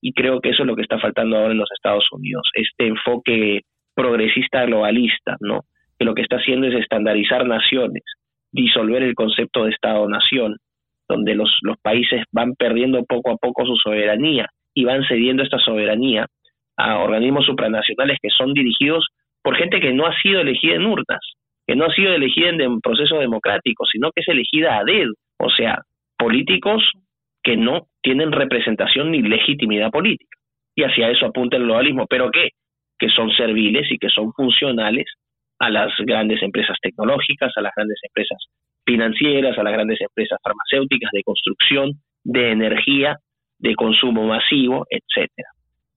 Y creo que eso es lo que está faltando ahora en los Estados Unidos, este enfoque progresista globalista, ¿no? Que lo que está haciendo es estandarizar naciones, disolver el concepto de Estado-nación, donde los, los países van perdiendo poco a poco su soberanía y van cediendo esta soberanía a organismos supranacionales que son dirigidos por gente que no ha sido elegida en urnas, que no ha sido elegida en un proceso democrático, sino que es elegida a dedo, o sea, políticos que no tienen representación ni legitimidad política. Y hacia eso apunta el globalismo, pero ¿qué? Que son serviles y que son funcionales a las grandes empresas tecnológicas, a las grandes empresas financieras, a las grandes empresas farmacéuticas, de construcción, de energía, de consumo masivo, etcétera.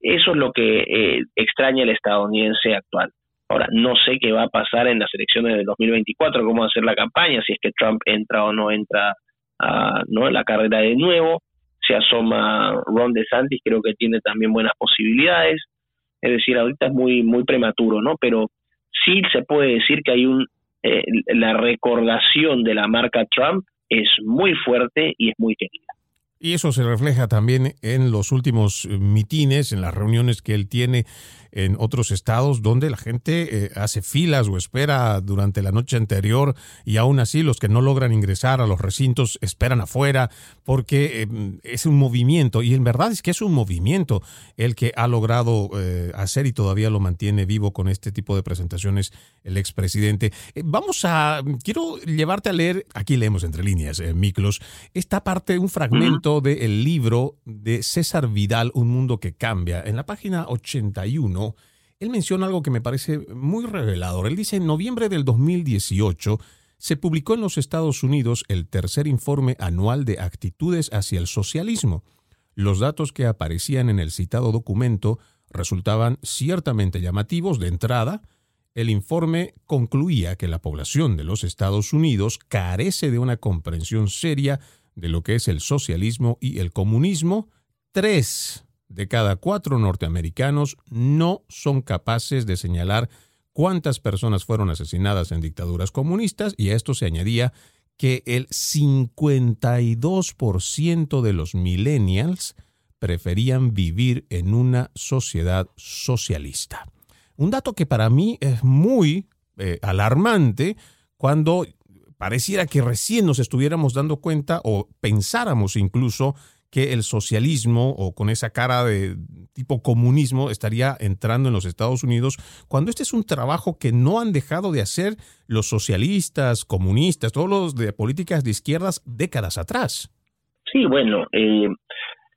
Eso es lo que eh, extraña el estadounidense actual. Ahora, no sé qué va a pasar en las elecciones del 2024, cómo va a ser la campaña, si es que Trump entra o no entra a, ¿no? la carrera de nuevo. Se asoma Ron DeSantis, creo que tiene también buenas posibilidades. Es decir, ahorita es muy, muy prematuro, ¿no? Pero sí se puede decir que hay un eh, la recordación de la marca Trump es muy fuerte y es muy querida. Y eso se refleja también en los últimos mitines, en las reuniones que él tiene en otros estados donde la gente eh, hace filas o espera durante la noche anterior y aún así los que no logran ingresar a los recintos esperan afuera porque eh, es un movimiento y en verdad es que es un movimiento el que ha logrado eh, hacer y todavía lo mantiene vivo con este tipo de presentaciones el expresidente. vamos a, quiero llevarte a leer, aquí leemos entre líneas, Miklos, esta parte, un fragmento fragmento del libro de César Vidal, Un Mundo que Cambia. En la página 81, él menciona algo que me parece muy revelador. Él dice, en noviembre del 2018 se publicó en los Estados Unidos el tercer informe anual de actitudes hacia el socialismo. Los datos que aparecían en el citado documento resultaban ciertamente llamativos de entrada, el informe concluía que la población de los Estados Unidos carece de una comprensión seria de lo que es el socialismo y el comunismo. Tres de cada cuatro norteamericanos no son capaces de señalar cuántas personas fueron asesinadas en dictaduras comunistas y a esto se añadía que el 52% de los millennials preferían vivir en una sociedad socialista. Un dato que para mí es muy eh, alarmante cuando pareciera que recién nos estuviéramos dando cuenta o pensáramos incluso que el socialismo o con esa cara de tipo comunismo estaría entrando en los Estados Unidos, cuando este es un trabajo que no han dejado de hacer los socialistas, comunistas, todos los de políticas de izquierdas décadas atrás. Sí, bueno, eh,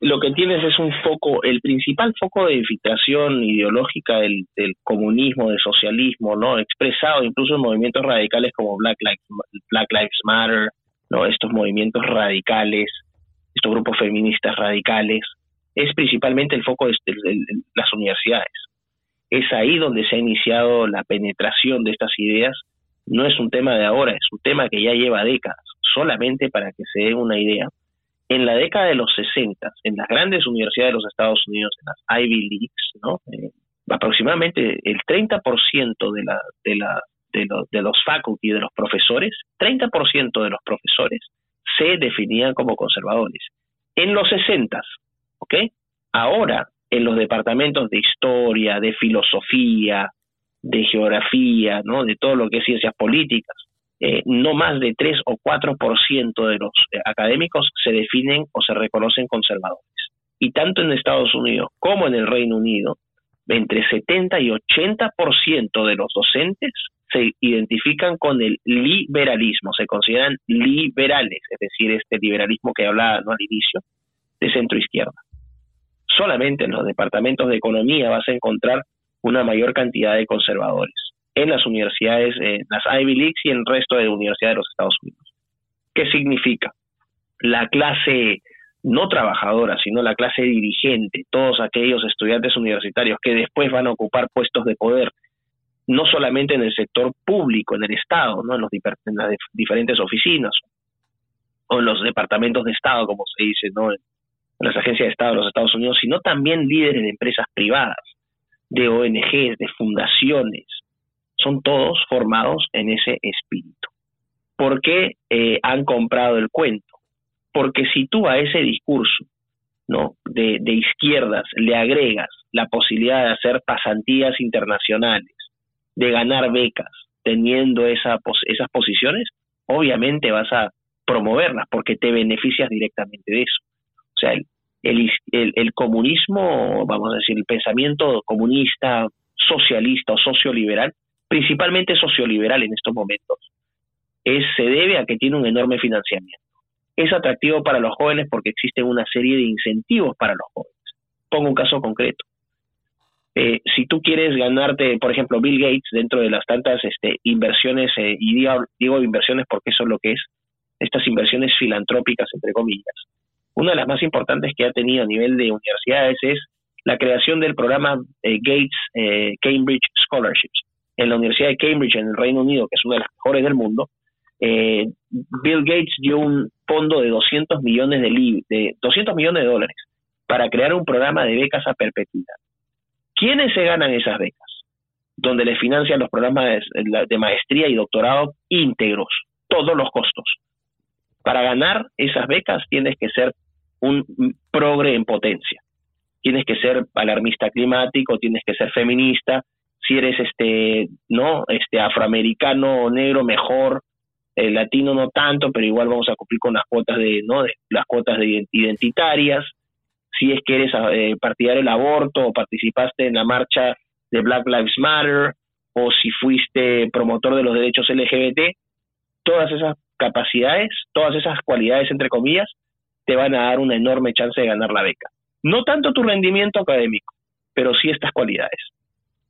lo que tienes es un foco, el principal foco de infiltración ideológica del, comunismo, del socialismo, ¿no? Expresado incluso en movimientos radicales como Black Lives, Black Lives Matter, ¿no? Estos movimientos radicales, estos grupos feministas radicales, es principalmente el foco de, las universidades. Es ahí donde se ha iniciado la penetración de estas ideas. No es un tema de ahora, es un tema que ya lleva décadas. Solamente para que se den una idea, en la década de los 60, en las grandes universidades de los Estados Unidos, en las Ivy Leagues, ¿no? Eh, aproximadamente el 30% de, la, de, la, de, de los faculty, de los profesores, 30% de los profesores se definían como conservadores. En los 60, ¿ok? Ahora, en los departamentos de historia, de filosofía, de geografía, ¿no? De todo lo que es ciencias políticas, eh, no más de 3 o 4% de los eh, académicos se definen o se reconocen conservadores. Y tanto en Estados Unidos como en el Reino Unido, entre 70 y 80% de los docentes se identifican con el liberalismo, se consideran liberales, es decir, este liberalismo que hablaba al inicio, de centro izquierda. Solamente en los departamentos de economía vas a encontrar una mayor cantidad de conservadores en las universidades, en las Ivy Leagues y en el resto de universidades de los Estados Unidos. ¿Qué significa? La clase no trabajadora, sino la clase dirigente, todos aquellos estudiantes universitarios que después van a ocupar puestos de poder, no solamente en el sector público, en el Estado, ¿no? en, los, las diferentes oficinas o en los departamentos de Estado, como se dice, ¿no? en las agencias de Estado de los Estados Unidos, sino también líderes de empresas privadas, de ONGs, de fundaciones, son todos formados en ese espíritu. ¿Por qué eh, han comprado el cuento? Porque si tú a ese discurso ¿no? de, de izquierdas le agregas la posibilidad de hacer pasantías internacionales, de ganar becas teniendo esa, esas posiciones, obviamente vas a promoverlas porque te beneficias directamente de eso. O sea, el, el, el, comunismo, vamos a decir, el pensamiento comunista, socialista o socioliberal principalmente socioliberal en estos momentos, es, se debe a que tiene un enorme financiamiento. Es atractivo para los jóvenes porque existe una serie de incentivos para los jóvenes. Pongo un caso concreto. Eh, si tú quieres ganarte, por ejemplo, Bill Gates dentro de las tantas este, inversiones, eh, y digo, inversiones porque eso es lo que es, estas inversiones filantrópicas, entre comillas, una de las más importantes que ha tenido a nivel de universidades es la creación del programa eh, Gates Cambridge Scholarships, en la Universidad de Cambridge, en el Reino Unido, que es una de las mejores del mundo, eh, Bill Gates dio un fondo de 200 millones de, de 200 millones de dólares para crear un programa de becas a perpetuidad. ¿Quiénes se ganan esas becas? Donde le financian los programas de, de maestría y doctorado íntegros, todos los costos. Para ganar esas becas tienes que ser un progre en potencia. Tienes que ser alarmista climático, tienes que ser feminista, si eres este no este afroamericano o negro mejor el latino no tanto pero igual vamos a cumplir con las cuotas de no las cuotas de identitarias si es que eres eh, partidario del aborto o participaste en la marcha de Black Lives Matter o si fuiste promotor de los derechos LGBT todas esas capacidades todas esas cualidades entre comillas te van a dar una enorme chance de ganar la beca. No tanto tu rendimiento académico, pero sí estas cualidades.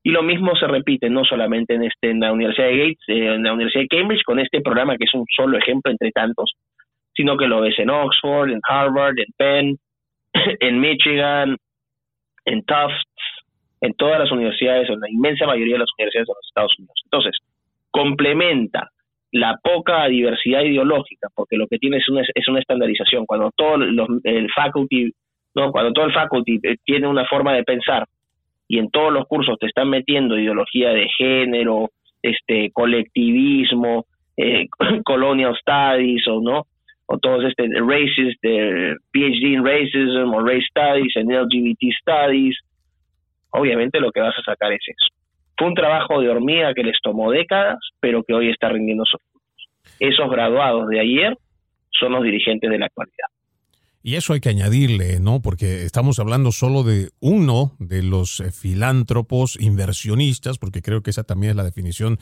Y lo mismo se repite no solamente en, este, en la Universidad de Gates, eh, en la Universidad de Cambridge, con este programa que es un solo ejemplo entre tantos, sino que lo ves en Oxford, en Harvard, en Penn, en Michigan, en Tufts, en todas las universidades, en la inmensa mayoría de las universidades de los Estados Unidos. Entonces, complementa la poca diversidad ideológica, porque lo que tiene es una, es una estandarización. Cuando todo el faculty, no, cuando todo el faculty eh, tiene una forma de pensar y en todos los cursos te están metiendo ideología de género, este colectivismo, eh, colonial studies o no, o todos este racist, de PhD in racism o race studies, en LGBT studies, obviamente lo que vas a sacar es eso. Fue un trabajo de hormiga que les tomó décadas, pero que hoy está rindiendo sus frutos. Esos graduados de ayer son los dirigentes de la actualidad. Y eso hay que añadirle, ¿no? Porque estamos hablando solo de uno de los eh, filántropos inversionistas, porque creo que esa también es la definición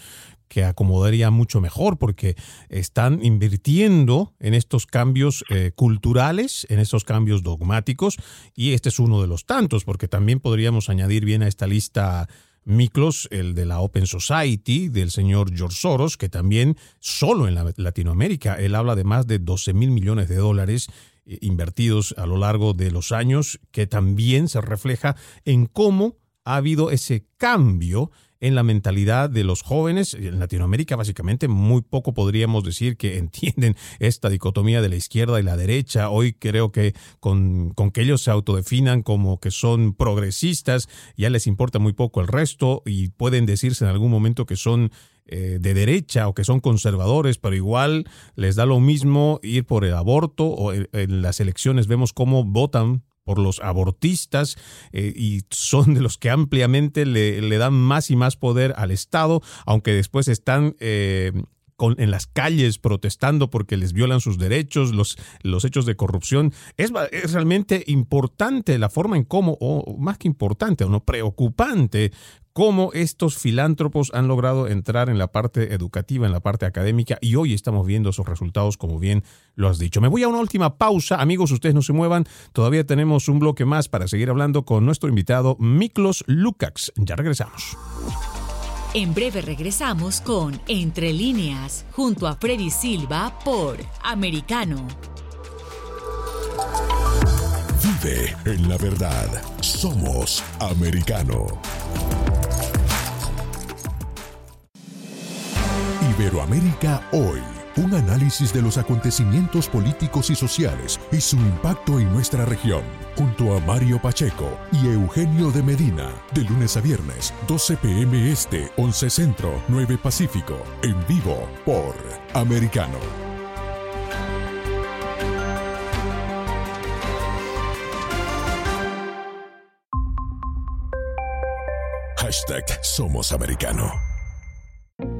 que acomodaría mucho mejor, porque están invirtiendo en estos cambios eh, culturales, en estos cambios dogmáticos, y este es uno de los tantos, porque también podríamos añadir bien a esta lista Miklos, el de la Open Society, del señor George Soros, que también solo en Latinoamérica, él habla de más de 12 mil millones de dólares invertidos a lo largo de los años, que también se refleja en cómo ha habido ese cambio en la mentalidad de los jóvenes. En Latinoamérica, básicamente, muy poco podríamos decir que entienden esta dicotomía de la izquierda y la derecha. Hoy creo que con, con, que ellos se autodefinan como que son progresistas, ya les importa muy poco el resto y pueden decirse en algún momento que son eh, de derecha o que son conservadores, pero igual les da lo mismo ir por el aborto o en, las elecciones vemos cómo votan por los abortistas eh, y son de los que ampliamente le, le, dan más y más poder al Estado, aunque después están eh, en las calles protestando porque les violan sus derechos, los, los hechos de corrupción. Es, es realmente importante la forma en cómo, o más que importante, o no preocupante, cómo estos filántropos han logrado entrar en la parte educativa, en la parte académica, y hoy estamos viendo esos resultados, como bien lo has dicho. Me voy a una última pausa. Amigos, ustedes no se muevan. Todavía tenemos un bloque más para seguir hablando con nuestro invitado, Miklos Lukács. Ya regresamos. En breve regresamos con Entre líneas, junto a Freddy Silva por Americano. Vive en la verdad. Somos Americano. Iberoamérica hoy. Un análisis de los acontecimientos políticos y sociales y su impacto en nuestra región. Junto a Mario Pacheco y Eugenio de Medina. De lunes a viernes, 12 p.m. Este, 11 Centro, 9 Pacífico. En vivo por Americano. Hashtag Somos Americano.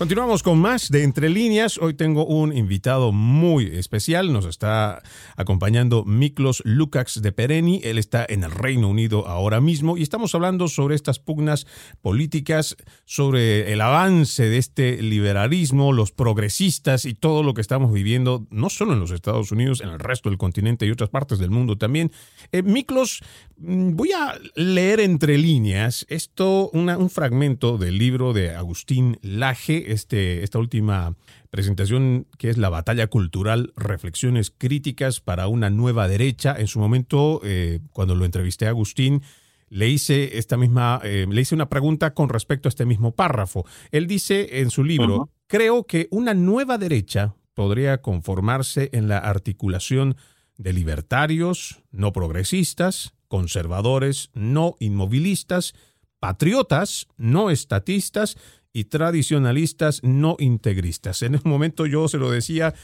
Continuamos con más de Entre Líneas. Hoy tengo un invitado muy especial. Nos está acompañando Miklos Lukács de Pereni. Él está en el Reino Unido ahora mismo y estamos hablando sobre estas pugnas políticas, sobre el avance de este liberalismo, los progresistas y todo lo que estamos viviendo, no solo en los Estados Unidos, en el resto del continente y otras partes del mundo también. Eh, Miklos, mm, voy a leer entre líneas esto, un fragmento del libro de Agustín Laje este, esta última presentación que es la batalla cultural, reflexiones críticas para una nueva derecha. En su momento, eh, cuando lo entrevisté a Agustín, le hice esta misma, eh, le hice una pregunta con respecto a este mismo párrafo. Él dice en su libro, creo que una nueva derecha podría conformarse en la articulación de libertarios, no progresistas, conservadores, no inmovilistas, patriotas, no estatistas y tradicionalistas no integristas. En ese momento yo se lo decía,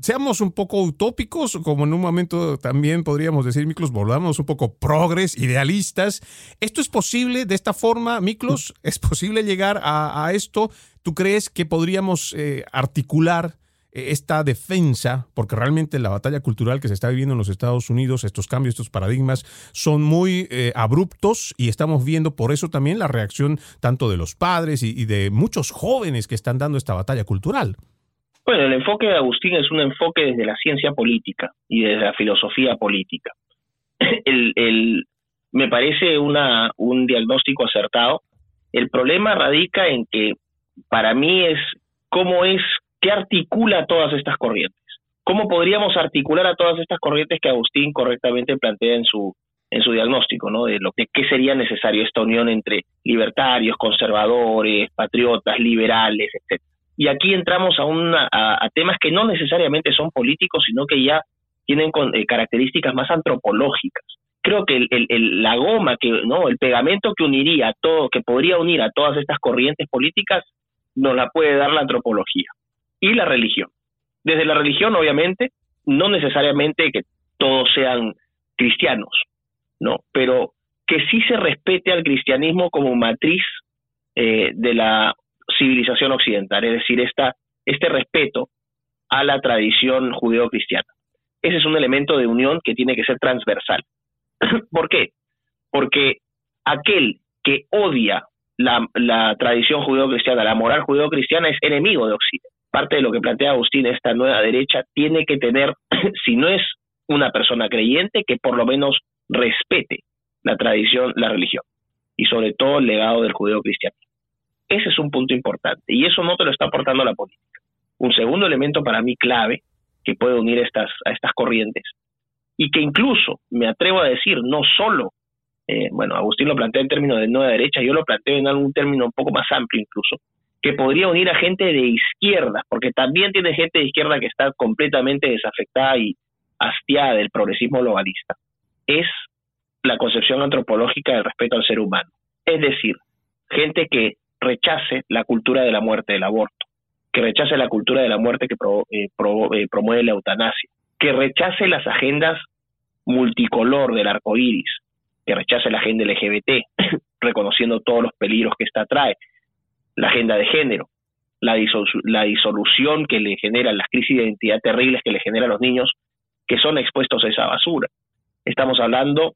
seamos un poco utópicos, como en un momento también podríamos decir, Miklos, volvamos un poco progres, idealistas. ¿Esto es posible de esta forma, Miklos? ¿Es posible llegar a, esto? ¿Tú crees que podríamos eh, articular esta defensa, porque realmente la batalla cultural que se está viviendo en los Estados Unidos, estos cambios, estos paradigmas, son muy eh, abruptos y estamos viendo por eso también la reacción tanto de los padres y, de muchos jóvenes que están dando esta batalla cultural. Bueno, el enfoque de Agustín es un enfoque desde la ciencia política y desde la filosofía política. El, me parece una, un diagnóstico acertado. El problema radica en que para mí es cómo es ¿Qué articula todas estas corrientes? ¿Cómo podríamos articular a todas estas corrientes que Agustín correctamente plantea en su, en su diagnóstico, ¿no? De lo que qué sería necesario esta unión entre libertarios, conservadores, patriotas, liberales, etc. Y aquí entramos a, una, a, temas que no necesariamente son políticos, sino que ya tienen eh, características más antropológicas. Creo que el, la goma, que no, el pegamento que uniría todo, que podría unir a todas estas corrientes políticas, nos la puede dar la antropología y la religión. Desde la religión, obviamente, no necesariamente que todos sean cristianos, no, pero que sí se respete al cristianismo como matriz eh, de la civilización occidental, es decir, esta, este respeto a la tradición judeo-cristiana. Ese es un elemento de unión que tiene que ser transversal. ¿Por qué? Porque aquel que odia la, la tradición judeo-cristiana, la moral judeo-cristiana, es enemigo de Occidente parte de lo que plantea Agustín, esta nueva derecha, tiene que tener, si no es una persona creyente, que por lo menos respete la tradición, la religión, y sobre todo el legado del judeo cristiano. Ese es un punto importante, y eso no te lo está aportando la política. Un segundo elemento para mí clave, que puede unir estas, a estas corrientes, y que incluso, me atrevo a decir, no solo, eh, bueno, Agustín lo plantea en términos de nueva derecha, yo lo planteo en algún término un poco más amplio incluso, que podría unir a gente de izquierda, porque también tiene gente de izquierda que está completamente desafectada y hastiada del progresismo globalista, es la concepción antropológica del respeto al ser humano. Es decir, gente que rechace la cultura de la muerte del aborto, que rechace la cultura de la muerte que eh, eh, promueve la eutanasia, que rechace las agendas multicolor del arco iris, que rechace la agenda LGBT, reconociendo todos los peligros que esta trae, la agenda de género, la, la disolución que le generan, las crisis de identidad terribles que le generan a los niños que son expuestos a esa basura. Estamos hablando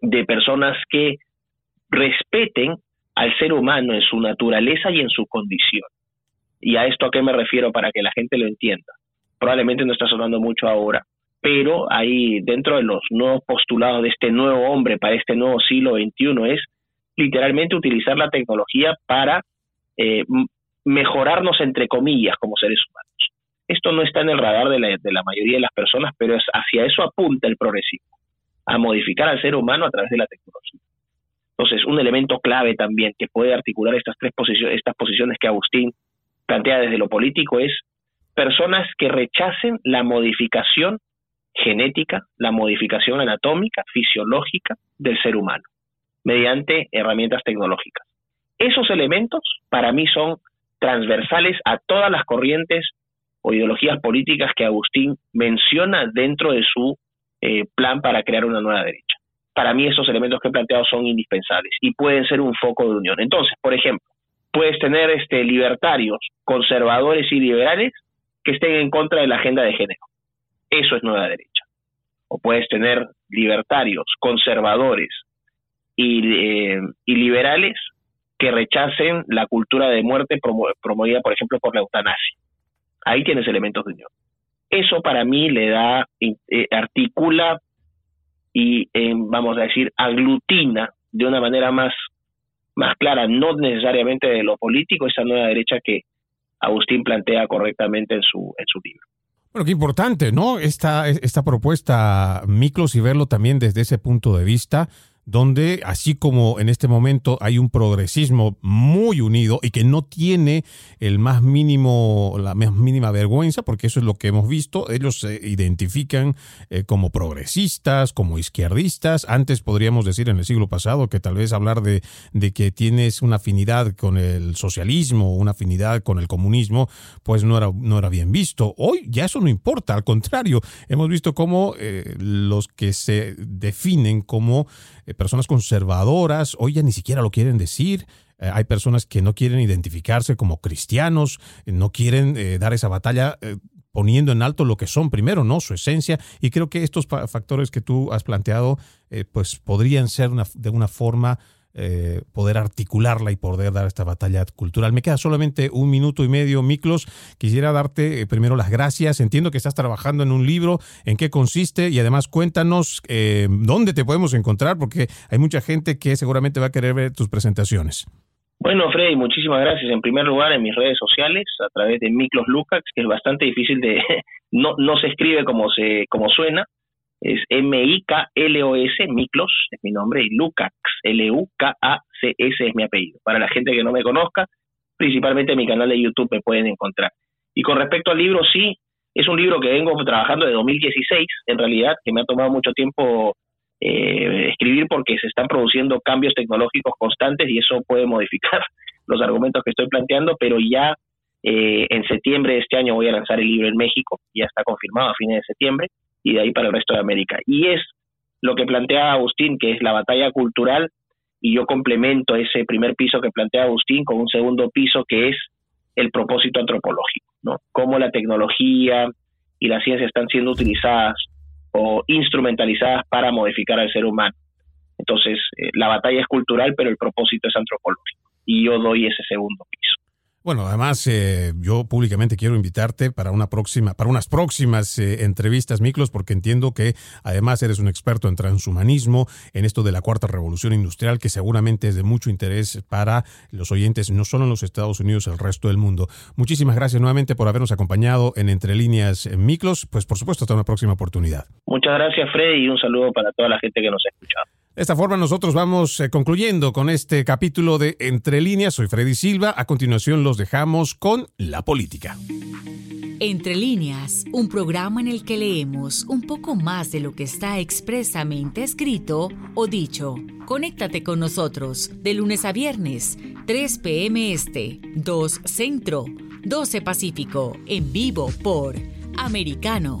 de personas que respeten al ser humano en su naturaleza y en su condición. ¿Y a esto a qué me refiero para que la gente lo entienda? Probablemente no está sonando mucho ahora, pero ahí dentro de los nuevos postulados de este nuevo hombre para este nuevo siglo XXI es literalmente utilizar la tecnología para eh, mejorarnos entre comillas como seres humanos. Esto no está en el radar de la, de la mayoría de las personas, pero es, hacia eso apunta el progresismo, a modificar al ser humano a través de la tecnología. Entonces, un elemento clave también que puede articular estas tres posiciones, estas posiciones que Agustín plantea desde lo político es personas que rechacen la modificación genética, la modificación anatómica, fisiológica del ser humano, mediante herramientas tecnológicas. Esos elementos para mí son transversales a todas las corrientes o ideologías políticas que Agustín menciona dentro de su eh, plan para crear una nueva derecha. para mí esos elementos que he planteado son indispensables y pueden ser un foco de unión. Entonces, por ejemplo, puedes tener este, libertarios, conservadores y liberales que estén en contra de la agenda de género. Eso es nueva derecha. O puedes tener libertarios, conservadores y, eh, y liberales que rechacen la cultura de muerte promovida, por ejemplo, por la eutanasia. Ahí tienes elementos de unión. Eso para mí le da, eh, articula y, eh, vamos a decir, aglutina de una manera más, más clara, no necesariamente de lo político, esa nueva derecha que Agustín plantea correctamente en su, en su libro. Bueno, qué importante, ¿no? Esta, esta propuesta, Miklos, y verlo también desde ese punto de vista donde así como en este momento hay un progresismo muy unido y que no tiene el más mínimo, la más mínima vergüenza, porque eso es lo que hemos visto, ellos se identifican eh, como progresistas, como izquierdistas. Antes podríamos decir en el siglo pasado que tal vez hablar de, de que tienes una afinidad con el socialismo, una afinidad con el comunismo, pues no era, no era bien visto. Hoy ya eso no importa, al contrario, hemos visto cómo eh, los que se definen como eh, personas conservadoras, hoy ya ni siquiera lo quieren decir. Eh, hay personas que no quieren identificarse como cristianos, eh, no quieren dar esa batalla poniendo en alto lo que son primero, ¿no? Su esencia. Y creo que estos factores que tú has planteado, pues podrían ser de una forma eh, poder articularla y poder dar esta batalla cultural. Me queda solamente un minuto y medio, Miklos. Quisiera darte eh, primero las gracias. Entiendo que estás trabajando en un libro, en qué consiste y además cuéntanos eh, dónde te podemos encontrar porque hay mucha gente que seguramente va a querer ver tus presentaciones. Bueno, Freddy, muchísimas gracias. En primer lugar, en mis redes sociales, a través de Miklos Lukács, que es bastante difícil de... no, no se escribe como, se, como suena, es M-I-K-L-O-S, Miklos es mi nombre, y Lukács, L-U-K-A-C-S es mi apellido. Para la gente que no me conozca, principalmente en mi canal de YouTube me pueden encontrar. Y con respecto al libro, sí, es un libro que vengo trabajando de 2016, en realidad, que me ha tomado mucho tiempo eh, escribir porque se están produciendo cambios tecnológicos constantes y eso puede modificar los argumentos que estoy planteando, pero ya eh, en septiembre de este año voy a lanzar el libro en México, ya está confirmado a fines de septiembre, y de ahí para el resto de América. Y es lo que plantea Agustín, que es la batalla cultural, y yo complemento ese primer piso que plantea Agustín con un segundo piso que es el propósito antropológico, ¿no? Cómo la tecnología y la ciencia están siendo utilizadas o instrumentalizadas para modificar al ser humano. Entonces, eh, la batalla es cultural, pero el propósito es antropológico. Y yo doy ese segundo piso. Bueno, además eh, yo públicamente quiero invitarte para una próxima, para unas próximas eh, entrevistas, Miklos, porque entiendo que además eres un experto en transhumanismo, en esto de la cuarta revolución industrial, que seguramente es de mucho interés para los oyentes, no solo en los Estados Unidos, el resto del mundo. Muchísimas gracias nuevamente por habernos acompañado en Entre Líneas eh, Miklos. Pues por supuesto, hasta una próxima oportunidad. Muchas gracias, Fred, y un saludo para toda la gente que nos ha escuchado. De esta forma nosotros vamos eh, concluyendo con este capítulo de Entre líneas. Soy Freddy Silva. A continuación los dejamos con la política. Entre líneas, un programa en el que leemos un poco más de lo que está expresamente escrito o dicho. Conéctate con nosotros de lunes a viernes, 3 p.m. Este, 2 Centro, 12 Pacífico, en vivo por Americano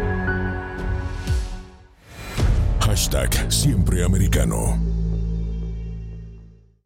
Hashtag Siempre Americano.